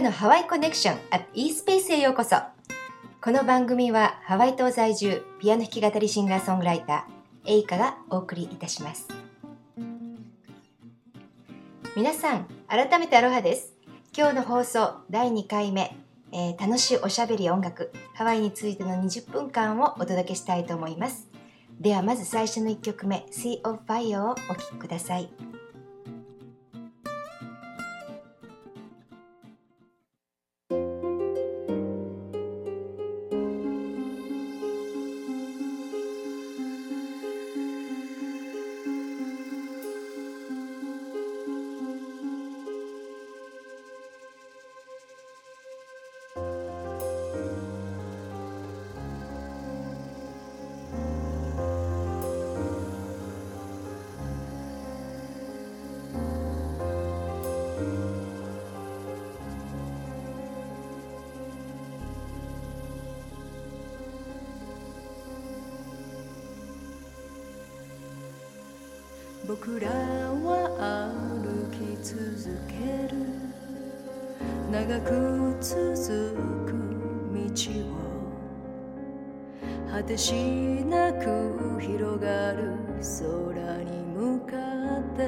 のハワイコネクション at e スペースへようこそ。この番組はハワイ島在住ピアノ弾き語りシンガーソングライターエイカがお送りいたします。皆さん改めてアロハです。今日の放送第2回目、えー、楽しいおしゃべり音楽ハワイについての20分間をお届けしたいと思います。ではまず最初の1曲目 Sea of Fire をお聴きください。僕らは歩き続ける。長く続く道を果てしなく広がる空に向かって。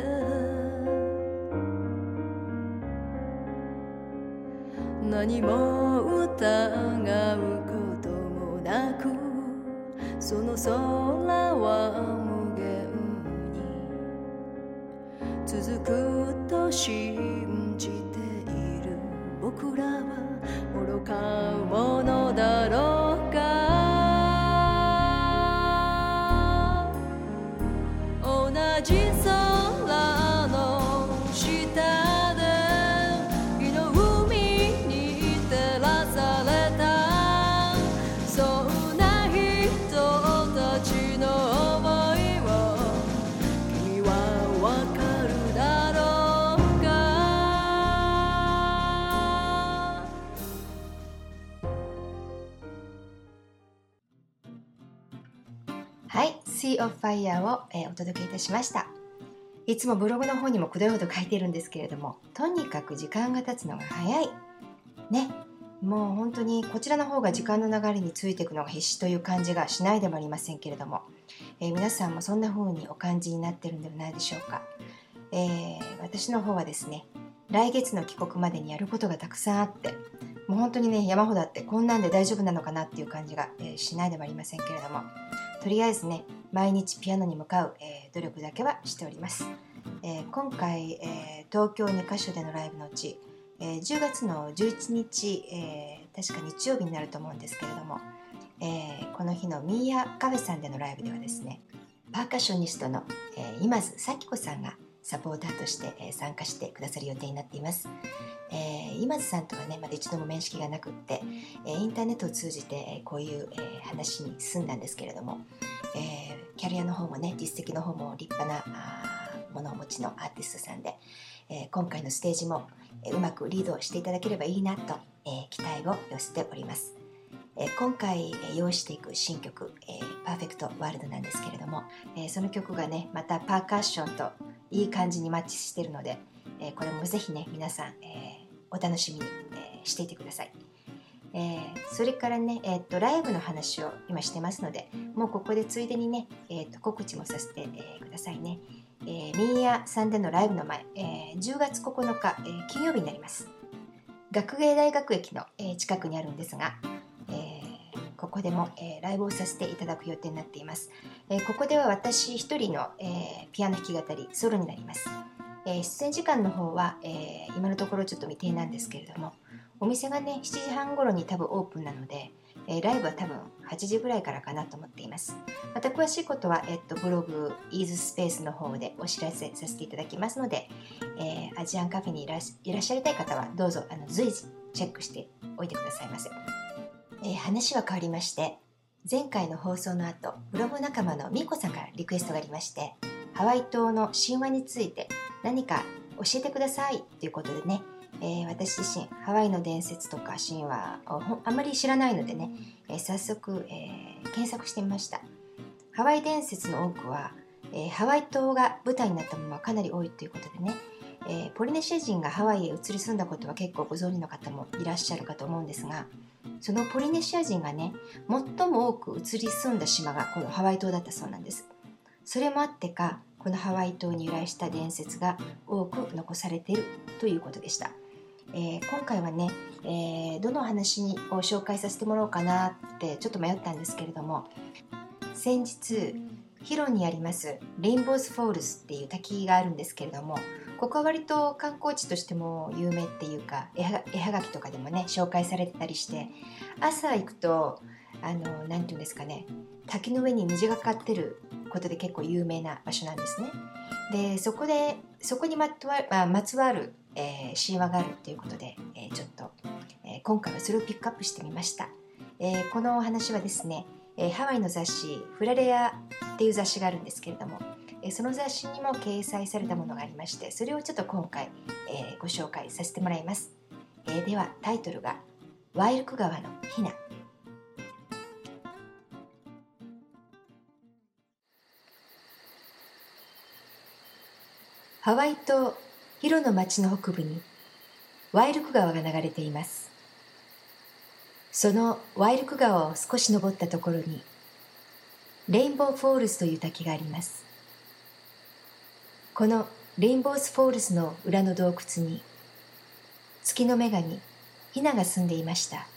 何も疑うこともなくその空は続くと信じている僕らは愚か者だろう。Sea of Fire を、え、お届けいたしました。いつもブログの方にもくどいほど書いてるんですけれども、とにかく時間が経つのが早い。ね、もう本当にこちらの方が時間の流れについていくのが必死という感じがしないでもありませんけれども、えー、皆さんもそんな風にお感じになってるんではないでしょうか。えー、私の方はですね、来月の帰国までにやることがたくさんあって、もう本当にね、山ほどあってこんなんで大丈夫なのかなっていう感じが、えー、しないでもありませんけれども、とりあえずね毎日ピアノに向かう、えー、努力だけはしております、えー、今回、えー、東京2カ所でのライブのうち、え10月の11日、え確か日曜日になると思うんですけれども、えこの日のミーヤカフェさんでのライブではですねパーカッショニストの、え今津咲子さんがサポーターとして、え参加してくださる予定になっています。えー、今津さんとはね、まだ一度も面識がなくって、えインターネットを通じて、えこういう、え話に進んだんですけれども、えキャリアの方もね、実績の方も立派なものを持ちのアーティストさんで、え今回のステージも、えうまくリードしていただければいいなと、え期待を寄せております。え今回、え用意していく新曲、えパーフェクトワールドなんですけれども、えその曲がねまたパーカッションといい感じにマッチしてるので、えこれもぜひね皆さん、えお楽しみに、えしていてください。えー、それからね、えーと、ライブの話を今してますのでもうここでついでにね、えーと、告知もさせて、えー、くださいね、えー、ミーヤさんでのライブの前、えー、10月9日、えー、金曜日になります学芸大学駅の、えー、近くにあるんですが、ここでも、えー、ライブをさせていただく予定になっています。えー、ここでは私一人の、えー、ピアノ弾き語りソロになります。え出演時間の方は、え今のところちょっと未定なんですけれども、お店がね、7時半頃に多分オープンなので、えライブは多分8時ぐらいからかなと思っています。また詳しいことは、えっと、ブログ、イーズスペースの方でお知らせさせていただきますので、えアジアンカフェにいらっしゃりたい方は、どうぞあの随時チェックしておいてくださいませ。え、話は変わりまして前回の放送の後ブログ仲間のみーこさんからリクエストがありましてハワイ島の神話について何か教えてくださいということでね、えー、私自身ハワイの伝説とか神話をあまり知らないのでね、えー、早速、えー、検索してみました。ハワイ伝説の多くは、えハワイ島が舞台になったものはかなり多いということでね、えー、ポリネシア人がハワイへ移り住んだことは結構ご存知の方もいらっしゃるかと思うんですがそのポリネシア人がね最も多く移り住んだ島がこのハワイ島だったそうなんです。それもあってかこのハワイ島に由来した伝説が多く残されているということでした、えー、今回はね、えー、どの話を紹介させてもらおうかなってちょっと迷ったんですけれども先日ヒロにありますレインボーズフォールズっていう滝があるんですけれどもここは割と観光地としても有名っていうか絵はがきとかでもね紹介されてたりして朝行くとあの何て言うんですかね滝の上に虹がかかってることで結構有名な場所なんですね。でそこでそこにまつわまつわる、えー、神話があるということで、えー、ちょっと、えー、今回はそれをピックアップしてみました。えこのお話はですね、えハワイの雑誌「フラレア」っていう雑誌があるんですけれどもえその雑誌にも掲載されたものがありましてそれをちょっと今回、えー、ご紹介させてもらいます、え、ではタイトルが「ワイルク川のヒナ」ハワイ島ヒロの町の北部にワイルク川が流れています。そのワイルク川を少し登ったところにレインボーフォールズという滝があります。このレインボースフォールズの裏の洞窟に月の女神ヒナが住んでいました。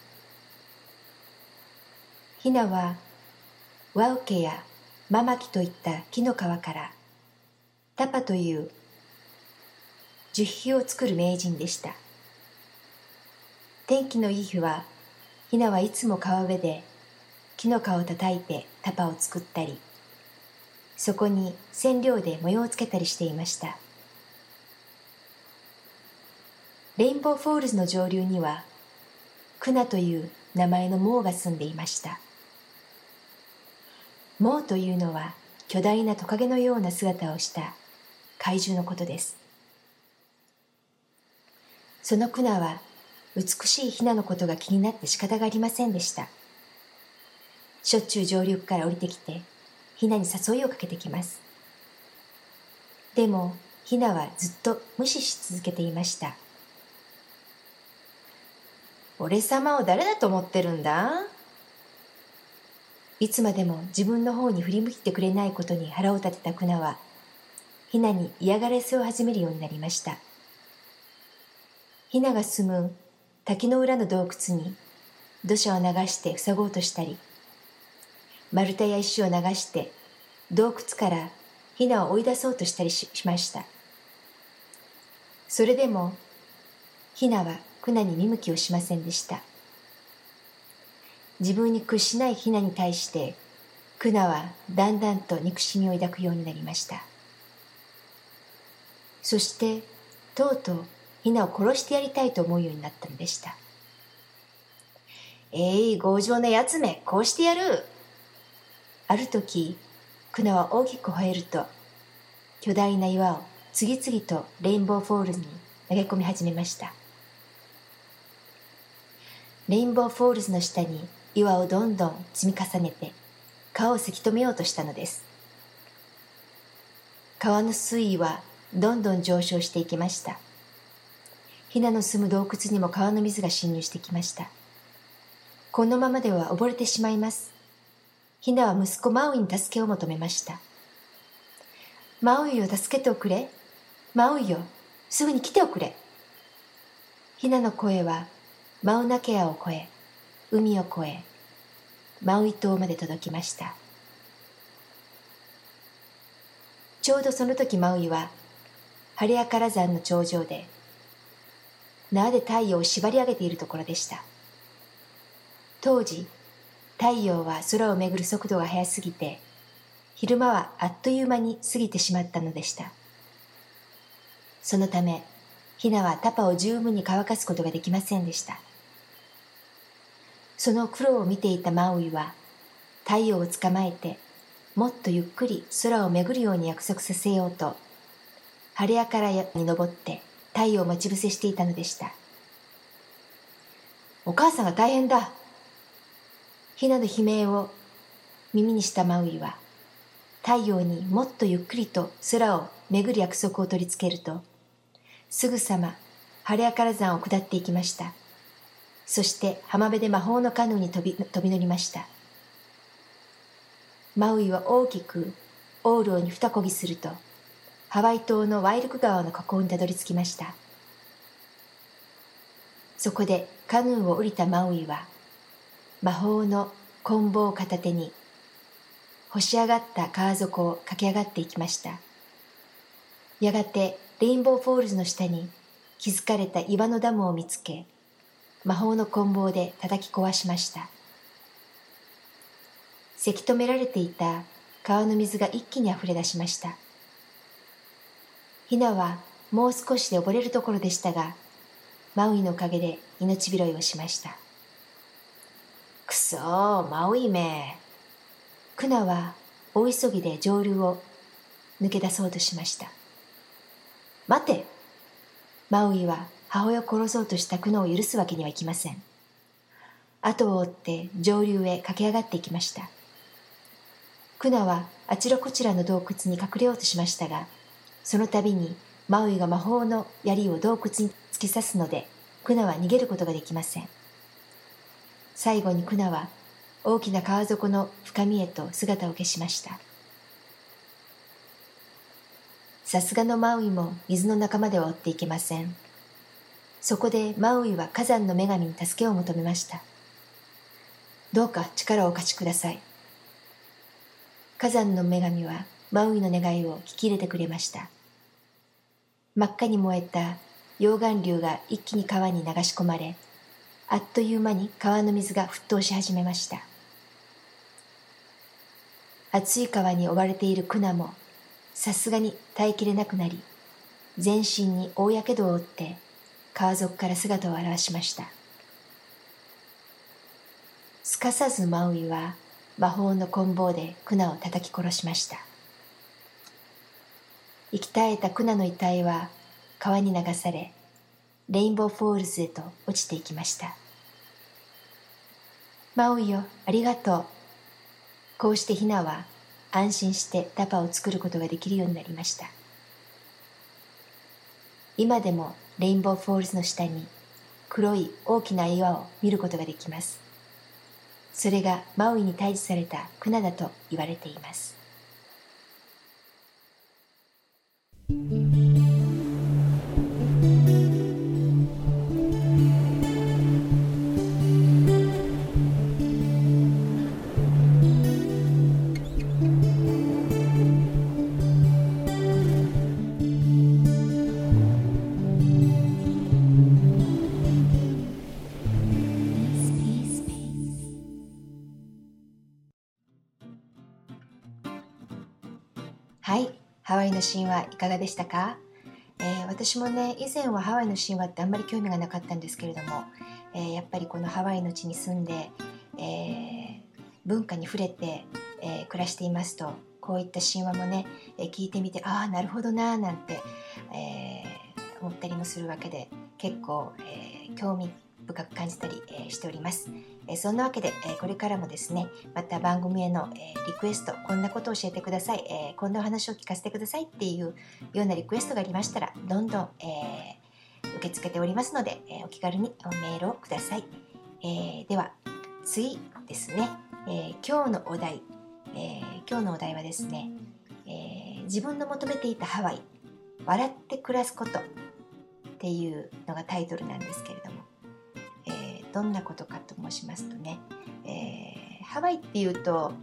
ヒナはワウケやママキといった木の皮からタパという樹皮を作る名人でした。天気のいい日はヒナはいつも川辺で木の皮を叩いてタパを作ったりそこに染料で模様をつけたりしていました。レインボーフォールズの上流にはクナという名前のモウが住んでいました。モウというのは巨大なトカゲのような姿をした怪獣のことです。そのクナは美しいヒナのことが気になって仕方がありませんでしたしょっちゅう上流から降りてきてひなに誘いをかけてきます。でも、ひなはずっと無視し続けていました。俺様を誰だと思ってるんだ？いつまでも自分の方に振り向いてくれないことに腹を立てたクナは、ヒナに嫌がらせを始めるようになりました。ヒナが住む滝の裏の洞窟に土砂を流して塞ごうとしたり、丸太や石を流して洞窟からヒナを追い出そうとしたりしました。それでもヒナはクナに見向きをしませんでした。自分に屈しないヒナに対してクナはだんだんと憎しみを抱くようになりました。そしてとうとうヒナを殺してやりたいと思うようになったのでしたえい強情なやつめこうしてやるある時、クナは大きく吠えると、巨大な岩を次々とレインボーフォールに投げ込み始めました。レインボーフォールズの下に岩をどんどん積み重ねて川をせき止めようとしたのです。川の水位はどんどん上昇していきました。ヒナの住む洞窟にも川の水が侵入してきました。このままでは溺れてしまいます。ヒナは息子マウイに助けを求めました。マウイを助けておくれ。マウイよ、すぐに来ておくれ。ヒナの声はマウナケアを越え、海を越え、マウイ島まで届きました。ちょうどその時マウイは、ハレアカラ山の頂上で、縄で太陽を縛り上げているところでした。当時、太陽は空をめぐる速度が速すぎて、昼間はあっという間に過ぎてしまったのでした。そのため、ヒナはタパを十分に乾かすことができませんでした。その苦労を見ていたマウイは、太陽を捕まえて、もっとゆっくり空をめぐるように約束させようと、晴れやからに登って太陽を待ち伏せしていたのでした。お母さんが大変だ。ヒナの悲鳴を耳にしたマウイは、太陽にもっとゆっくりと空を巡る約束を取り付けると、すぐさまハレアカラ山を下っていきました。そして浜辺で魔法のカヌーに飛び飛び乗りました。マウイは大きくオールをに二こぎするとハワイ島のワイルク川の河口にたどり着きました。そこでカヌーを降りたマウイは魔法の棍棒を片手に干し上がった川底を駆け上がっていきました。やがてレインボーフォールズの下に築かれた岩のダムを見つけ魔法の棍棒で叩き壊しました。せき止められていた川の水が一気に溢れ出しました。ヒナはもう少しで溺れるところでしたがマウイのおかげで命拾いをしました。くそーマウイめ。クナは大急ぎで上流を抜け出そうとしました。待て。マウイは母親を殺そうとしたクナを許すわけにはいきません。後を追って上流へ駆け上がっていきました。クナはあちらこちらの洞窟に隠れようとしましたがその度にマウイが魔法の槍を洞窟に突き刺すのでクナは逃げることができません。最後にクナは大きな川底の深みへと姿を消しました。さすがのマウイも水の仲間では追っていけません。そこでマウイは火山の女神に助けを求めました。どうか力をお貸しください。火山の女神はマウイの願いを聞き入れてくれました。真っ赤に燃えた溶岩流が一気に川に流し込まれあっという間に川の水が沸騰し始めました。熱い川に追われているクナもさすがに耐えきれなくなり全身に大やけどを負って川底から姿を現しました。すかさずマウイは魔法の棍棒でクナを叩き殺しました。生き絶えたクナの遺体は川に流されレインボーフォールズへと落ちていきました。マウイよありがとう。こうしてヒナは安心してタパを作ることができるようになりました。今でもレインボーフォールズの下に黒い大きな岩を見ることができます。それがマウイに退治されたクナだと言われています。はい。ハワイの神話いかがでしたか、えー、私もね以前はハワイの神話ってあんまり興味がなかったんですけれども、えー、やっぱりこのハワイの地に住んで、えー、文化に触れて、え暮らしていますとこういった神話もね、え聞いてみてああなるほどなーなんて、え思ったりもするわけで結構、え興味深く感じたり、えしております。えそんなわけで、えこれからもですねまた番組への、えリクエストこんなことを教えてください、えこんなお話を聞かせてくださいっていうようなリクエストがありましたらどんどん、え受け付けておりますので、えお気軽にメールをください、えでは次ですね、え今日のお題、え今日のお題はですね、え自分の求めていたハワイ笑って暮らすことっていうのがタイトルなんですけれどもどんなことかと申しますとね、えー、ハワイっていうと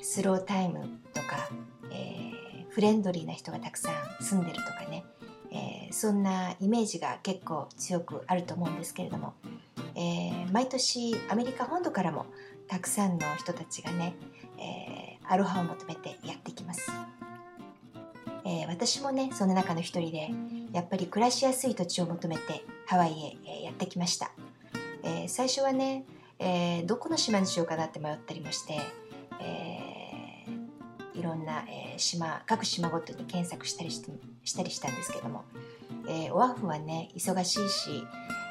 スロータイムとか、えー、フレンドリーな人がたくさん住んでるとかね、えー、そんなイメージが結構強くあると思うんですけれども、え毎年アメリカ本土からもたくさんの人たちがね、えアロハを求めてやってきます。えー、私もねその中の一人でやっぱり暮らしやすい土地を求めてハワイへ、えー、やってきましたえー、最初はね、えー、どこの島にしようかなって迷ったりもして、えー、いろんな、え島各島ごとに検索したりしてしたりしたんですけども、えオアフはね忙しいし、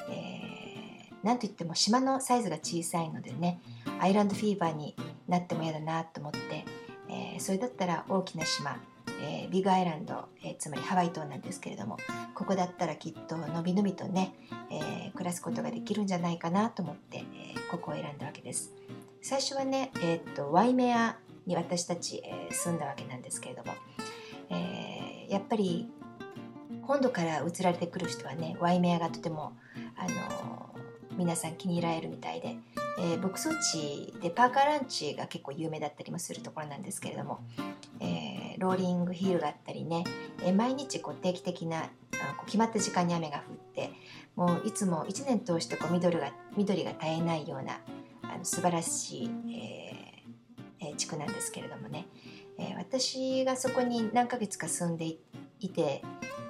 えー、なんといっても島のサイズが小さいのでねアイランドフィーバーになっても嫌だなと思って、えそれだったら大きな島、えー、ビッグアイランド、えー、つまりハワイ島なんですけれどもここだったらきっとのびのびとね、えー、暮らすことができるんじゃないかなと思って、えここを選んだわけです。最初はね、えーと、ワイメアに私たち、え住んだわけなんですけれども、えやっぱり本土から移られてくる人はねワイメアがとてもあの皆さん気に入られるみたいで、えー、牧草地でパーカーランチが結構有名だったりもするところなんですけれども、え、ローリングヒールがあったりね、え、毎日こう定期的なこう決まった時間に雨が降ってもういつも1年通してこう緑が緑が絶えないようなあの素晴らしい、えー、地区なんですけれどもね、え私がそこに何ヶ月か住んでいて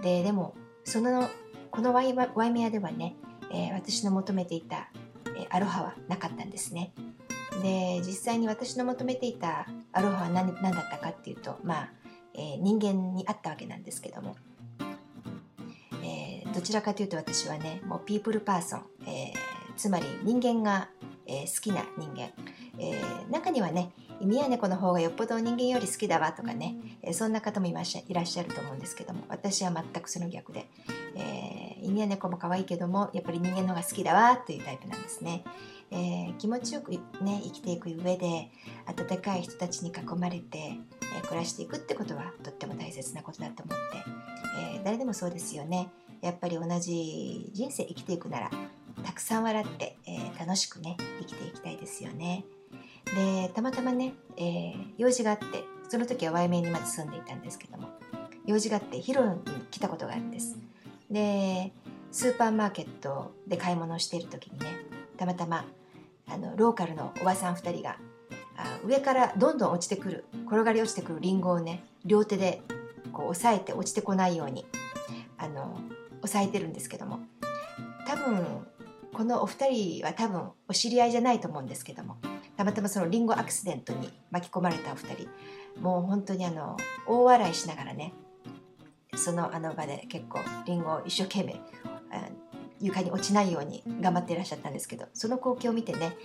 ででもそのこのワイワイメアではねえー、私の求めていた、えー、アロハはなかったんですね。で実際に私の求めていたアロハは何何だったかっていうとまあ、えー、人間にあったわけなんですけども、えどちらかというと私はねもうピープルパーソン、えつまり人間が、え好きな人間、え中にはね犬や猫の方がよっぽど人間より好きだわとかね、えそんな方もいらっしゃると思うんですけども私は全くその逆で、えー、犬や猫も可愛いけどもやっぱり人間の方が好きだわというタイプなんですね。えー、気持ちよく、ね、生きていく上で温かい人たちに囲まれて、えー、暮らしていくってことはとっても大切なことだと思って、えー、誰でもそうですよね。やっぱり同じ人生生きていくならたくさん笑って、え楽しくね生きていきたいですよね。でたまたまね、え用事があってその時はワイメンにまず住んでいたんですけども用事があってヒロに来たことがあるんです。でスーパーマーケットで買い物をしている時にねたまたまあのローカルのおばさん2人があ上からどんどん落ちてくる転がり落ちてくるリンゴをね両手でこう押さえて落ちてこないようにあの押さえてるんですけども。多分このお二人は多分お知り合いじゃないと思うんですけども。たまたまそのリンゴアクシデントに巻き込まれたお二人。もう本当にあの大笑いしながらねそのあの場で結構リンゴを一生懸命床に落ちないように頑張っていらっしゃったんですけどその光景を見てね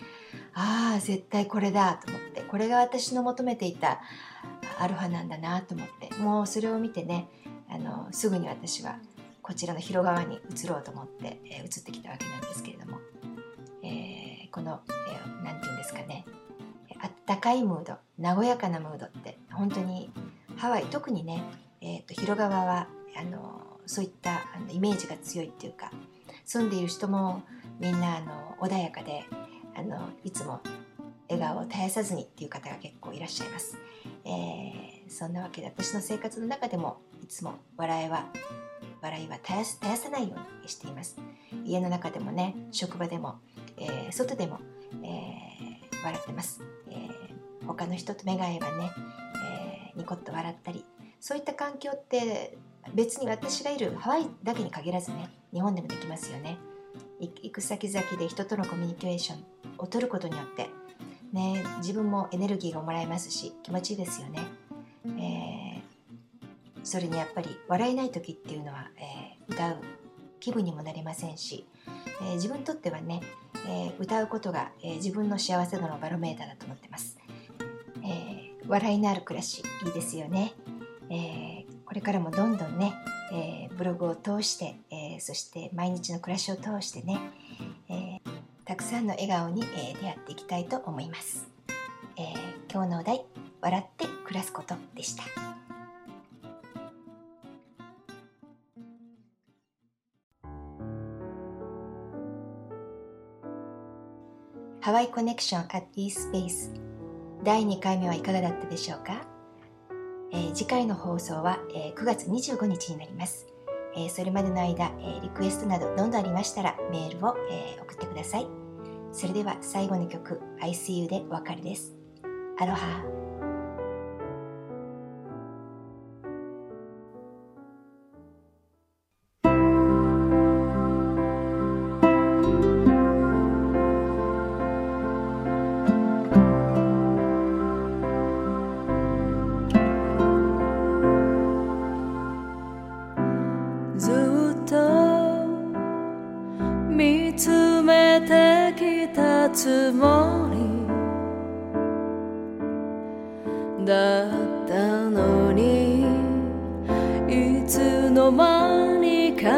ああ絶対これだと思ってこれが私の求めていたアロハなんだなと思ってもうそれを見てねあのすぐに私はこちらの広川に移ろうと思って、えー、移ってきたわけなんですけれども、えー、この何、えー、て言うんですかねあったかいムード和やかなムードって本当にハワイ特にねえーと、広川はあのそういったあのイメージが強いっていうか住んでいる人もみんなあの穏やかであのいつも笑顔を絶やさずにっていう方が結構いらっしゃいます、えー、そんなわけで私の生活の中でもいつも笑いは笑いは絶や絶やさないようにしています。家の中でもね職場でも、えー、外でも、えー、笑ってます、え他の人と目が合えばね、えニコッと笑ったりそういった環境って別に私がいるハワイだけに限らずね日本でもできますよね。行く先々で人とのコミュニケーションを取ることによってね自分もエネルギーがもらえますし気持ちいいですよね、えー、それにやっぱり笑えない時っていうのは、えー、歌う気分にもなりませんし、えー、自分にとってはね、え歌うことが、え自分の幸せ度のバロメーターだと思ってます、え笑いのある暮らしいいですよね。えー、れからもどんどんね、えー、ブログを通して、えー、そして毎日の暮らしを通してね、えたくさんの笑顔に、え出会っていきたいと思います、え今日のお題「笑って暮らすこと」でした。ハワイコネクション at East Space 第2回目はいかがだったでしょうか？え、次回の放送は、え、9月25日になります。え、それまでの間、えリクエストなどどんどんありましたらメールを、え送ってください。それでは最後の曲 I See You でお別れです。アロハ間にか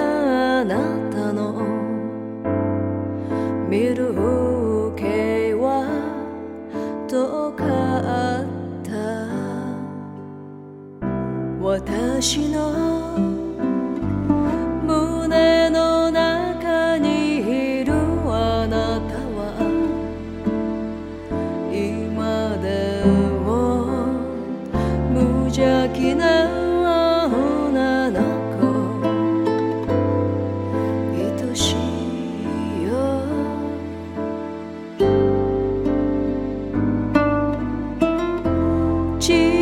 あなたの。見る風景はどうかあった。私の ti.